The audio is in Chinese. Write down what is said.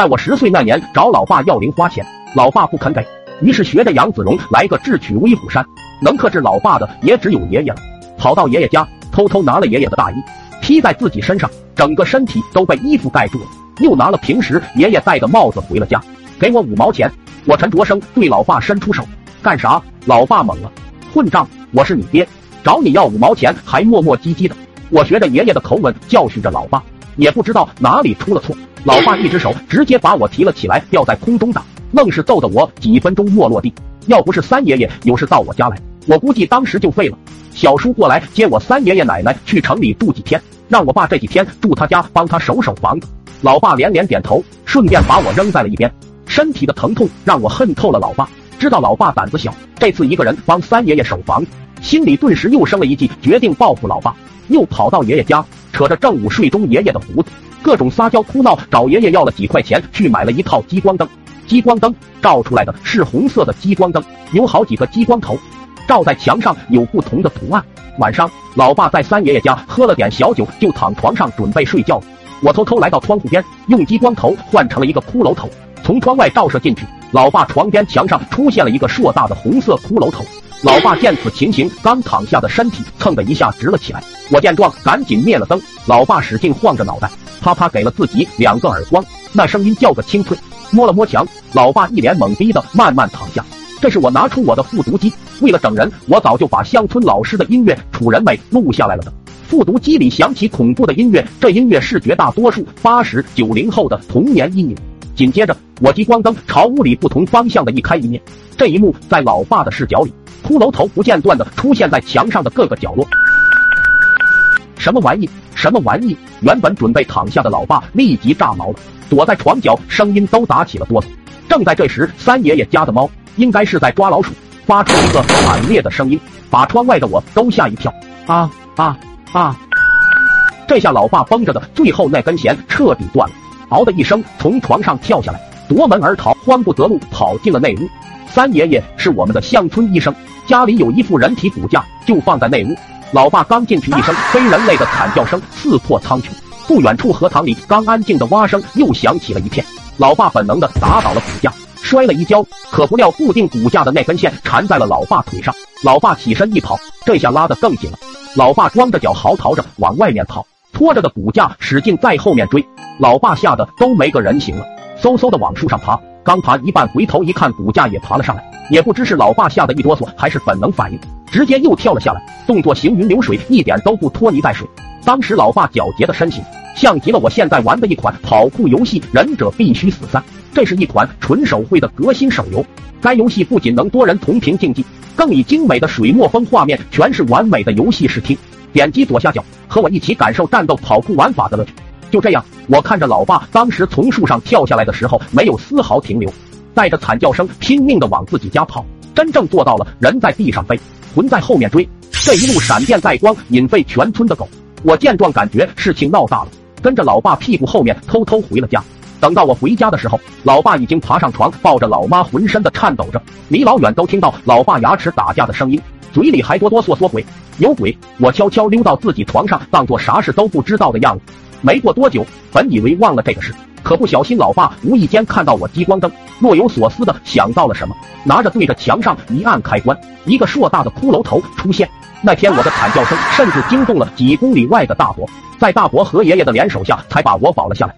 在我十岁那年找老爸要零花钱，老爸不肯给，于是学着杨子荣来个智取威虎山。能克制老爸的也只有爷爷了，跑到爷爷家偷偷拿了爷爷的大衣，披在自己身上，整个身体都被衣服盖住了。又拿了平时爷爷戴的帽子回了家，给我五毛钱。我陈卓生对老爸伸出手，干啥？老爸懵了，混账！我是你爹，找你要五毛钱还磨磨唧唧的。我学着爷爷的口吻教训着老爸，也不知道哪里出了错。老爸一只手直接把我提了起来，吊在空中打，愣是揍得我几分钟没落地。要不是三爷爷有事到我家来，我估计当时就废了。小叔过来接我三爷爷奶奶去城里住几天，让我爸这几天住他家帮他守守房子。老爸连连点头，顺便把我扔在了一边。身体的疼痛让我恨透了老爸。知道老爸胆子小，这次一个人帮三爷爷守房子，心里顿时又生了一计，决定报复老爸。又跑到爷爷家，扯着正午睡中爷爷的胡子，各种撒娇哭闹，找爷爷要了几块钱去买了一套激光灯。激光灯照出来的是红色的激光灯，有好几个激光头，照在墙上有不同的图案。晚上，老爸在三爷爷家喝了点小酒，就躺床上准备睡觉。我偷偷来到窗户边，用激光头换成了一个骷髅头，从窗外照射进去。老爸床边墙上出现了一个硕大的红色骷髅头。老爸见此情形，刚躺下的身体蹭的一下直了起来。我见状，赶紧灭了灯。老爸使劲晃着脑袋，啪啪给了自己两个耳光，那声音叫个清脆。摸了摸墙，老爸一脸懵逼的慢慢躺下。这是我拿出我的复读机，为了整人，我早就把乡村老师的音乐《楚人美》录下来了的。复读机里响起恐怖的音乐，这音乐是绝大多数八十九零后的童年阴影。紧接着，我激光灯朝屋里不同方向的一开一灭，这一幕在老爸的视角里。骷髅头不间断的出现在墙上的各个角落，什么玩意？什么玩意？原本准备躺下的老爸立即炸毛了，躲在床角，声音都打起了哆嗦。正在这时，三爷爷家的猫应该是在抓老鼠，发出一个惨烈的声音，把窗外的我都吓一跳。啊啊啊！这下老爸绷着的最后那根弦彻底断了，嗷的一声从床上跳下来，夺门而逃，慌不择路跑进了内屋。三爷爷是我们的乡村医生。家里有一副人体骨架，就放在内屋。老爸刚进去，一声非人类的惨叫声刺破苍穹。不远处荷塘里刚安静的蛙声又响起了一片。老爸本能的打倒了骨架，摔了一跤，可不料固定骨架的那根线缠在了老爸腿上。老爸起身一跑，这下拉得更紧了。老爸光着脚嚎啕着往外面跑，拖着的骨架使劲在后面追。老爸吓得都没个人形了，嗖嗖的往树上爬。刚爬一半，回头一看，骨架也爬了上来。也不知是老爸吓得一哆嗦，还是本能反应，直接又跳了下来，动作行云流水，一点都不拖泥带水。当时老爸皎洁的身形，像极了我现在玩的一款跑酷游戏《忍者必须死三》。这是一款纯手绘的革新手游，该游戏不仅能多人同屏竞技，更以精美的水墨风画面诠释完美的游戏视听。点击左下角，和我一起感受战斗跑酷玩法的乐趣。就这样，我看着老爸当时从树上跳下来的时候，没有丝毫停留。带着惨叫声，拼命的往自己家跑，真正做到了人在地上飞，魂在后面追。这一路闪电带光，引废全村的狗。我见状，感觉事情闹大了，跟着老爸屁股后面偷偷回了家。等到我回家的时候，老爸已经爬上床，抱着老妈，浑身的颤抖着，离老远都听到老爸牙齿打架的声音，嘴里还哆哆嗦嗦回：“有鬼！”我悄悄溜到自己床上，当做啥事都不知道的样子。没过多久，本以为忘了这个事。可不小心，老爸无意间看到我激光灯，若有所思的想到了什么，拿着对着墙上一按开关，一个硕大的骷髅头出现。那天我的惨叫声甚至惊动了几公里外的大伯，在大伯和爷爷的联手下，才把我保了下来。